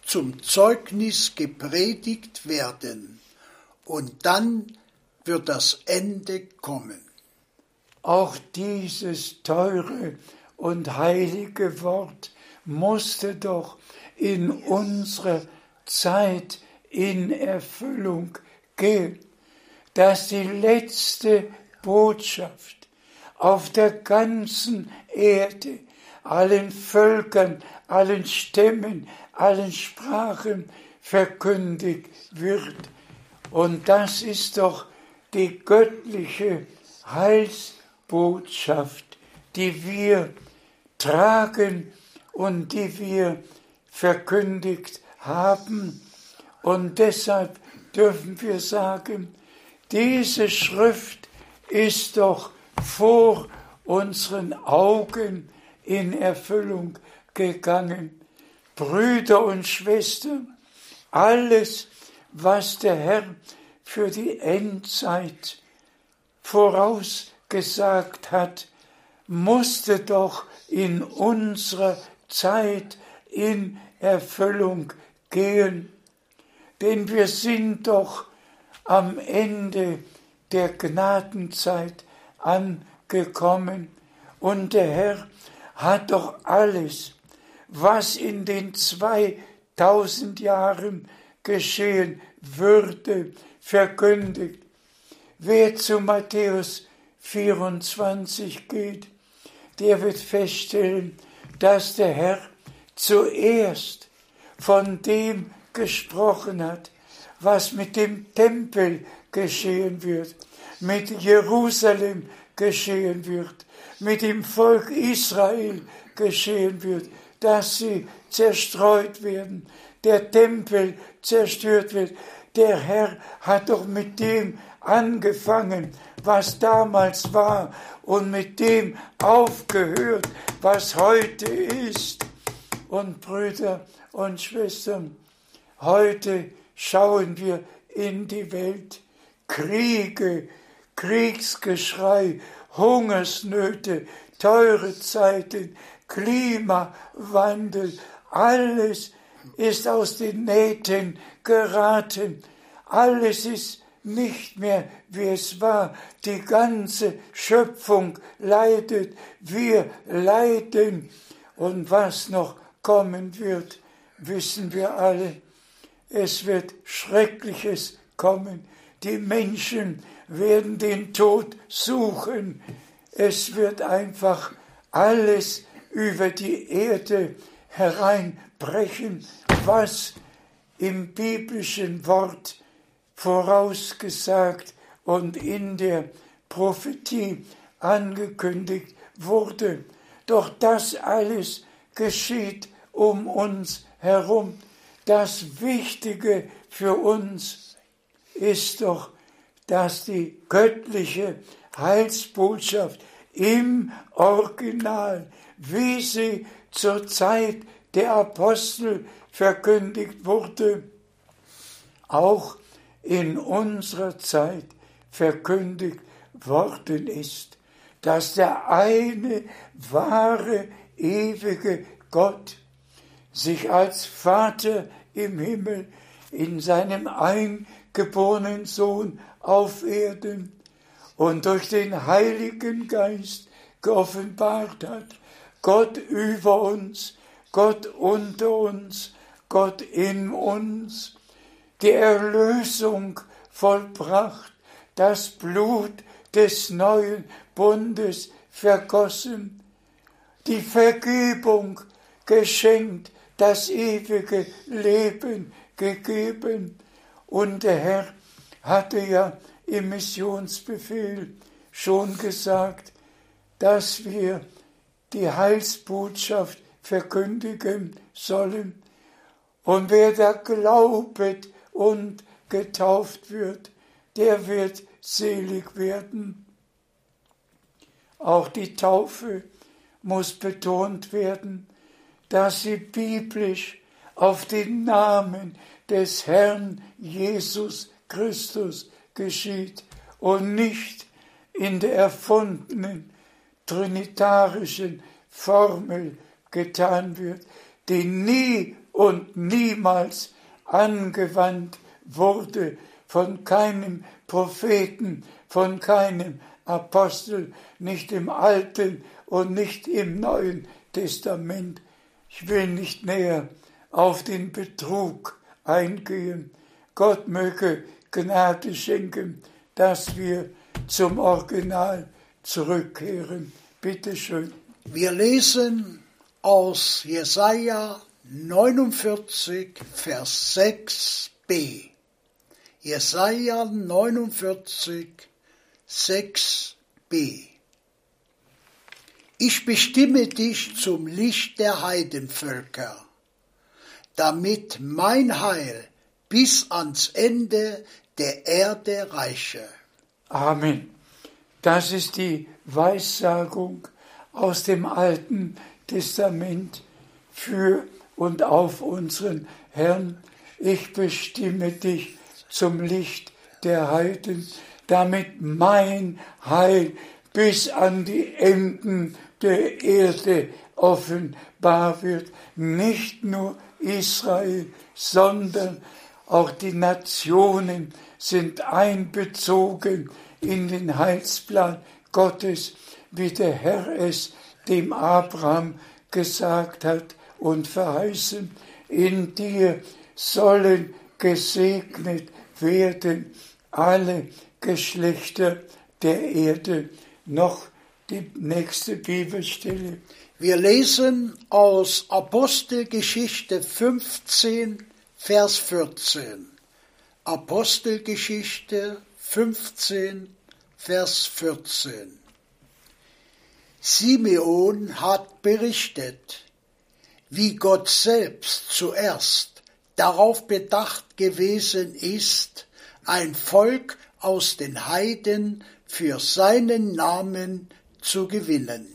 zum Zeugnis gepredigt werden. Und dann wird das Ende kommen. Auch dieses teure und heilige Wort musste doch in unserer Zeit in Erfüllung gehen, dass die letzte Botschaft auf der ganzen Erde allen Völkern, allen Stämmen, allen Sprachen verkündigt wird. Und das ist doch die göttliche Heilsbotschaft, die wir tragen und die wir verkündigt haben. Und deshalb dürfen wir sagen, diese Schrift ist doch vor unseren Augen in Erfüllung gegangen. Brüder und Schwestern, alles, was der Herr für die Endzeit vorausgesagt hat, musste doch in unserer Zeit in Erfüllung gehen. Denn wir sind doch am Ende der Gnadenzeit angekommen und der Herr hat doch alles, was in den 2000 Jahren geschehen würde, verkündigt. Wer zu Matthäus 24 geht, der wird feststellen, dass der Herr zuerst von dem gesprochen hat, was mit dem Tempel geschehen wird, mit Jerusalem geschehen wird, mit dem Volk Israel geschehen wird, dass sie zerstreut werden, der Tempel zerstört wird. Der Herr hat doch mit dem angefangen, was damals war, und mit dem aufgehört, was heute ist. Und Brüder und Schwestern, heute schauen wir in die Welt. Kriege, Kriegsgeschrei, Hungersnöte, teure Zeiten, Klimawandel, alles ist aus den Nähten geraten. Alles ist nicht mehr, wie es war. Die ganze Schöpfung leidet. Wir leiden. Und was noch kommen wird, wissen wir alle. Es wird Schreckliches kommen. Die Menschen werden den Tod suchen. Es wird einfach alles über die Erde hereinbrechen, was im biblischen Wort vorausgesagt und in der Prophetie angekündigt wurde. Doch das alles geschieht um uns herum. Das Wichtige für uns ist doch, dass die göttliche Heilsbotschaft im Original, wie sie zur Zeit der Apostel verkündigt wurde, auch in unserer Zeit verkündigt worden ist, dass der eine wahre, ewige Gott sich als Vater im Himmel in seinem eingeborenen Sohn auf Erden und durch den Heiligen Geist geoffenbart hat. Gott über uns, Gott unter uns, Gott in uns, die Erlösung vollbracht, das Blut des neuen Bundes vergossen, die Vergebung geschenkt, das ewige Leben gegeben. Und der Herr hatte ja im Missionsbefehl schon gesagt, dass wir die Heilsbotschaft verkündigen sollen. Und wer da glaubet und getauft wird, der wird selig werden. Auch die Taufe muss betont werden, dass sie biblisch auf den Namen des Herrn Jesus Christus geschieht und nicht in der erfundenen trinitarischen Formel getan wird, die nie und niemals angewandt wurde von keinem Propheten, von keinem Apostel, nicht im Alten und nicht im Neuen Testament. Ich will nicht näher auf den Betrug eingehen. Gott möge Gnade schenken, dass wir zum Original zurückkehren. Bitte schön. Wir lesen aus Jesaja 49, Vers 6b. Jesaja 49, 6b. Ich bestimme dich zum Licht der Heidenvölker, damit mein Heil bis ans Ende der Erde reiche. Amen. Das ist die Weissagung aus dem Alten Testament für und auf unseren Herrn. Ich bestimme dich zum Licht der Heiden, damit mein Heil bis an die Enden der Erde offenbar wird. Nicht nur Israel, sondern auch die Nationen sind einbezogen in den Heilsplan Gottes, wie der Herr es dem Abraham gesagt hat und verheißen, in dir sollen gesegnet werden alle Geschlechter der Erde. Noch die nächste Bibelstelle. Wir lesen aus Apostelgeschichte 15, Vers 14. Apostelgeschichte 15, Vers 14. Simeon hat berichtet, wie Gott selbst zuerst darauf bedacht gewesen ist, ein Volk aus den Heiden für seinen Namen zu gewinnen.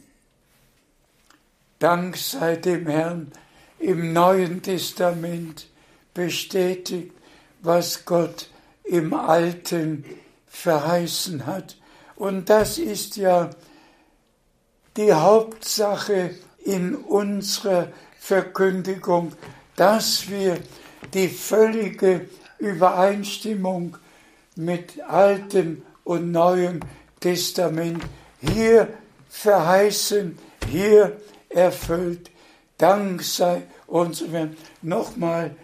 Dank sei dem Herrn im Neuen Testament bestätigt, was Gott im Alten verheißen hat. Und das ist ja die Hauptsache in unserer Verkündigung, dass wir die völlige Übereinstimmung mit Altem und Neuem Testament hier verheißen, hier erfüllt. Dank sei unserem nochmal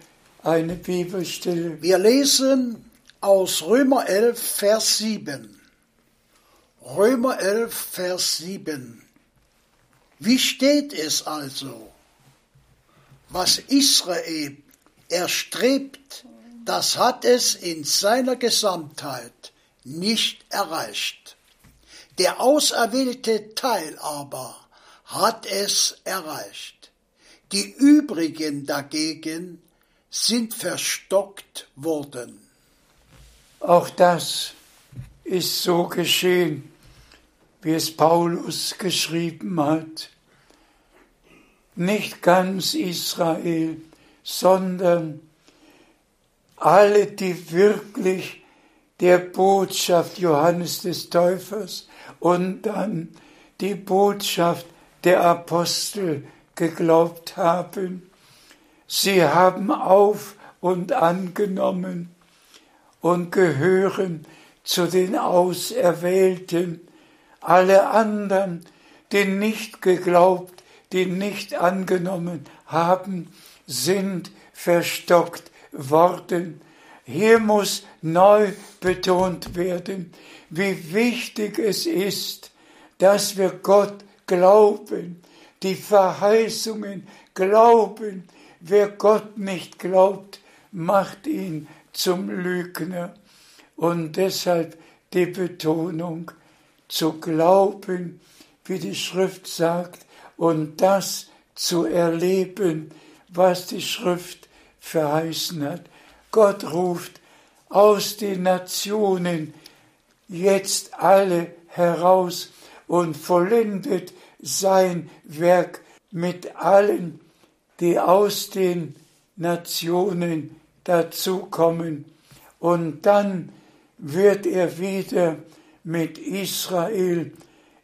eine Bibelstelle. Wir lesen aus Römer 11, Vers 7. Römer 11, Vers 7. Wie steht es also? Was Israel erstrebt, das hat es in seiner Gesamtheit nicht erreicht. Der auserwählte Teil aber hat es erreicht. Die übrigen dagegen sind verstockt worden. Auch das ist so geschehen, wie es Paulus geschrieben hat. Nicht ganz Israel, sondern alle, die wirklich der Botschaft Johannes des Täufers und dann die Botschaft der Apostel geglaubt haben. Sie haben auf und angenommen und gehören zu den Auserwählten. Alle anderen, die nicht geglaubt, die nicht angenommen haben, sind verstockt worden. Hier muss neu betont werden, wie wichtig es ist, dass wir Gott glauben, die Verheißungen glauben, Wer Gott nicht glaubt, macht ihn zum Lügner. Und deshalb die Betonung zu glauben, wie die Schrift sagt, und das zu erleben, was die Schrift verheißen hat. Gott ruft aus den Nationen jetzt alle heraus und vollendet sein Werk mit allen, die aus den Nationen dazukommen. Und dann wird er wieder mit Israel.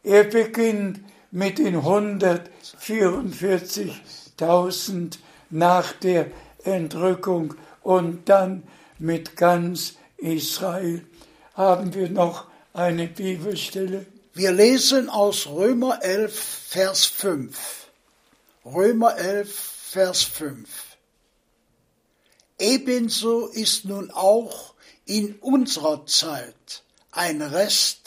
Er beginnt mit den 144.000 nach der Entrückung und dann mit ganz Israel. Haben wir noch eine Bibelstelle? Wir lesen aus Römer 11, Vers 5. Römer 11, Vers 5. Ebenso ist nun auch in unserer Zeit ein Rest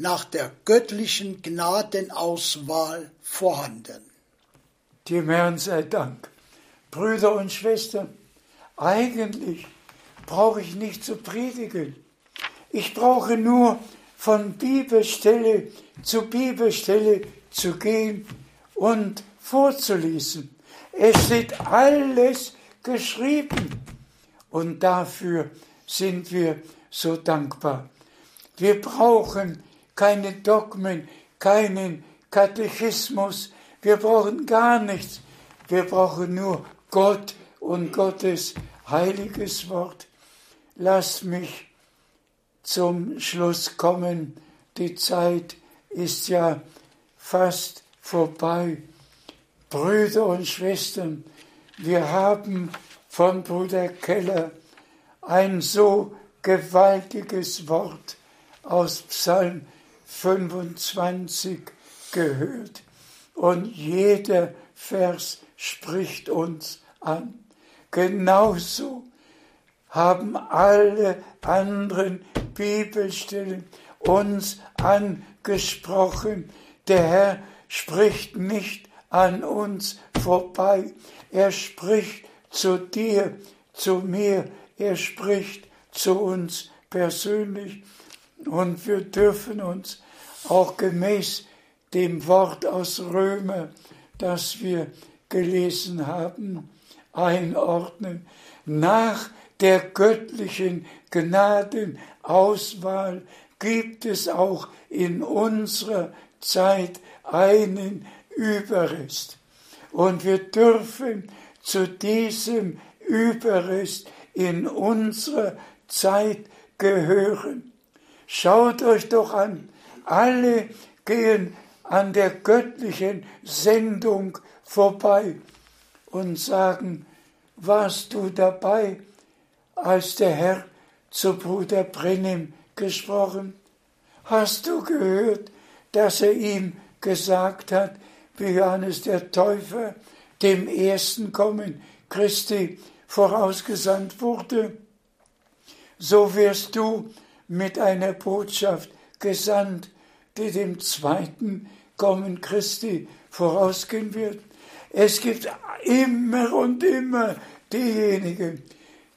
nach der göttlichen Gnadenauswahl vorhanden. Dem Herrn sei Dank. Brüder und Schwestern, eigentlich brauche ich nicht zu predigen. Ich brauche nur von Bibelstelle zu Bibelstelle zu gehen und vorzulesen. Es steht alles geschrieben. Und dafür sind wir so dankbar. Wir brauchen keine Dogmen, keinen Katechismus. Wir brauchen gar nichts. Wir brauchen nur Gott und Gottes heiliges Wort. Lass mich zum Schluss kommen. Die Zeit ist ja fast vorbei. Brüder und Schwestern, wir haben von Bruder Keller ein so gewaltiges Wort aus Psalm 25 gehört. Und jeder Vers spricht uns an. Genauso haben alle anderen Bibelstellen uns angesprochen. Der Herr spricht nicht an uns vorbei. Er spricht zu dir, zu mir. Er spricht zu uns persönlich. Und wir dürfen uns auch gemäß dem Wort aus Römer, das wir gelesen haben, einordnen. Nach der göttlichen Gnadenauswahl gibt es auch in unserer Zeit einen Überrest. Und wir dürfen zu diesem Überrest in unserer Zeit gehören. Schaut euch doch an, alle gehen an der göttlichen Sendung vorbei und sagen, warst du dabei, als der Herr zu Bruder Brennim gesprochen? Hast du gehört, dass er ihm gesagt hat, wie Johannes der Täufer dem ersten Kommen Christi vorausgesandt wurde? So wirst du mit einer Botschaft gesandt, die dem zweiten Kommen Christi vorausgehen wird. Es gibt immer und immer diejenigen,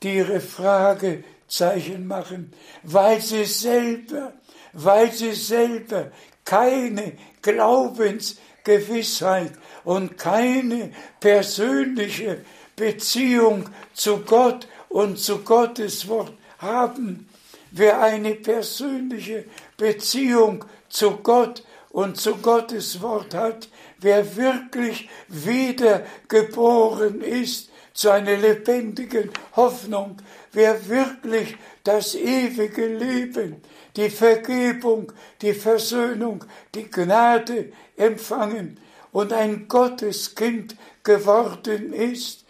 die ihre Fragezeichen machen, weil sie selber, weil sie selber keine Glaubensgewissheit und keine persönliche Beziehung zu Gott und zu Gottes Wort haben. Wer eine persönliche Beziehung zu Gott und zu Gottes Wort hat, wer wirklich wiedergeboren ist zu einer lebendigen Hoffnung, wer wirklich das ewige Leben, die Vergebung, die Versöhnung, die Gnade empfangen und ein Gotteskind geworden ist,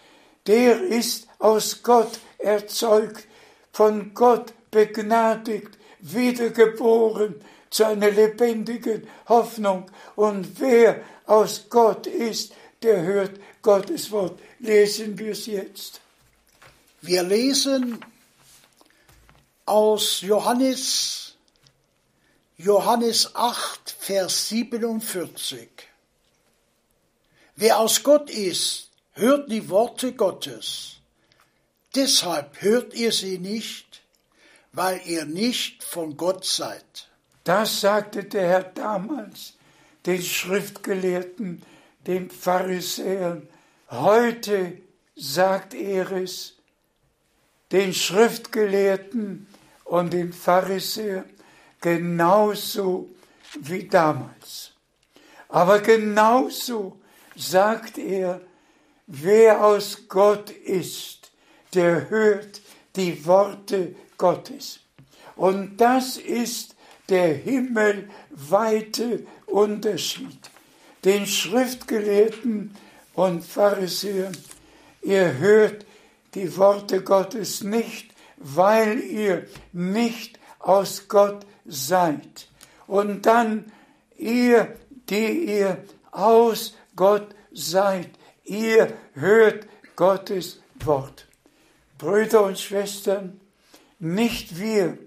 der ist aus Gott erzeugt, von Gott begnadigt, wiedergeboren zu einer lebendigen Hoffnung. Und wer aus Gott ist, der hört Gottes Wort. Lesen wir es jetzt. Wir lesen aus Johannes, Johannes 8, Vers 47. Wer aus Gott ist, hört die Worte Gottes. Deshalb hört ihr sie nicht, weil ihr nicht von Gott seid. Das sagte der Herr damals den Schriftgelehrten, den Pharisäern. Heute sagt er es den Schriftgelehrten und den Pharisäern genauso wie damals. Aber genauso sagt er, wer aus Gott ist, der hört die Worte Gottes. Und das ist der himmelweite Unterschied. Den Schriftgelehrten und Pharisäern, ihr hört die Worte Gottes nicht, weil ihr nicht aus Gott seid. Und dann ihr, die ihr aus Gott seid, ihr hört Gottes Wort. Brüder und Schwestern, nicht wir,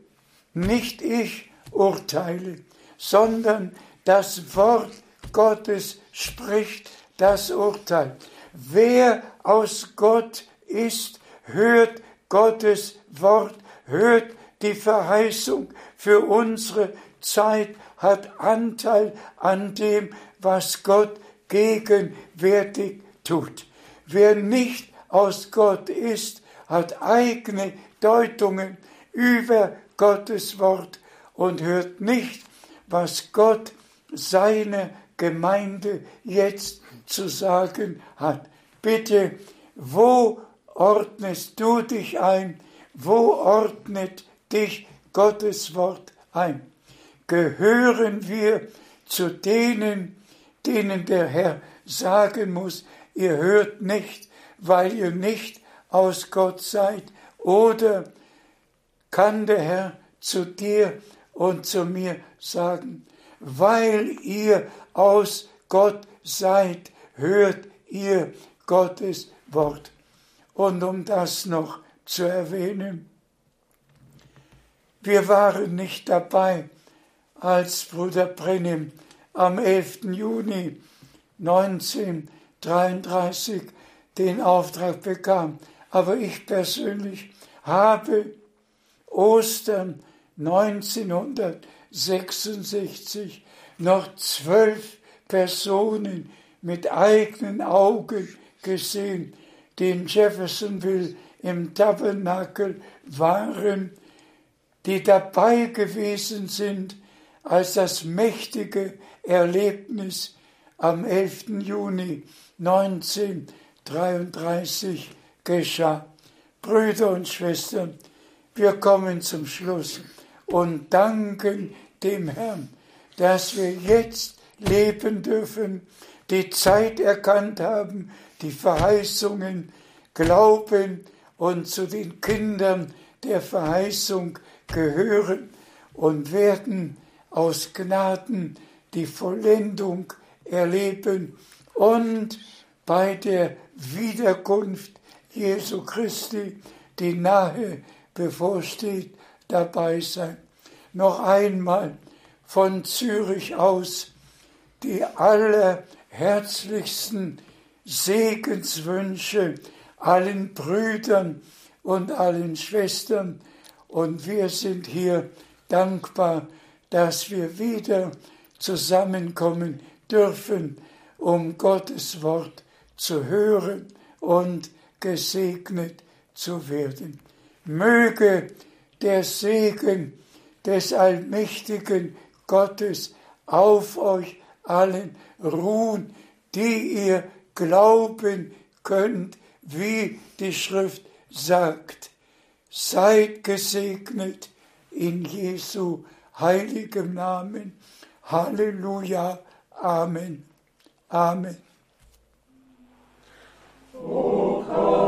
nicht ich urteile, sondern das Wort Gottes spricht das Urteil. Wer aus Gott ist, hört Gottes Wort, hört die Verheißung für unsere Zeit, hat Anteil an dem, was Gott gegenwärtig tut. Wer nicht aus Gott ist, hat eigene Deutungen über Gottes Wort und hört nicht, was Gott seiner Gemeinde jetzt zu sagen hat. Bitte, wo ordnest du dich ein? Wo ordnet dich Gottes Wort ein? Gehören wir zu denen, denen der Herr sagen muss, ihr hört nicht, weil ihr nicht aus Gott seid? Oder kann der Herr zu dir und zu mir sagen, weil ihr aus Gott seid, hört ihr Gottes Wort. Und um das noch zu erwähnen, wir waren nicht dabei, als Bruder Brennim am 11. Juni 1933 den Auftrag bekam. Aber ich persönlich habe Ostern 1966 noch zwölf Personen mit eigenen Augen gesehen, die in Jeffersonville im Tabernakel waren, die dabei gewesen sind, als das mächtige Erlebnis am 11. Juni 1933 geschah. Brüder und Schwestern, wir kommen zum Schluss und danken dem Herrn, dass wir jetzt leben dürfen, die Zeit erkannt haben, die Verheißungen glauben und zu den Kindern der Verheißung gehören und werden aus Gnaden die Vollendung erleben und bei der Wiederkunft Jesu Christi, die nahe bevorsteht, dabei sein. Noch einmal von Zürich aus die allerherzlichsten Segenswünsche allen Brüdern und allen Schwestern. Und wir sind hier dankbar, dass wir wieder zusammenkommen dürfen, um Gottes Wort zu hören und gesegnet zu werden. Möge der Segen des allmächtigen Gottes auf euch allen ruhen, die ihr glauben könnt, wie die Schrift sagt. Seid gesegnet in Jesu heiligem Namen. Halleluja. Amen. Amen. O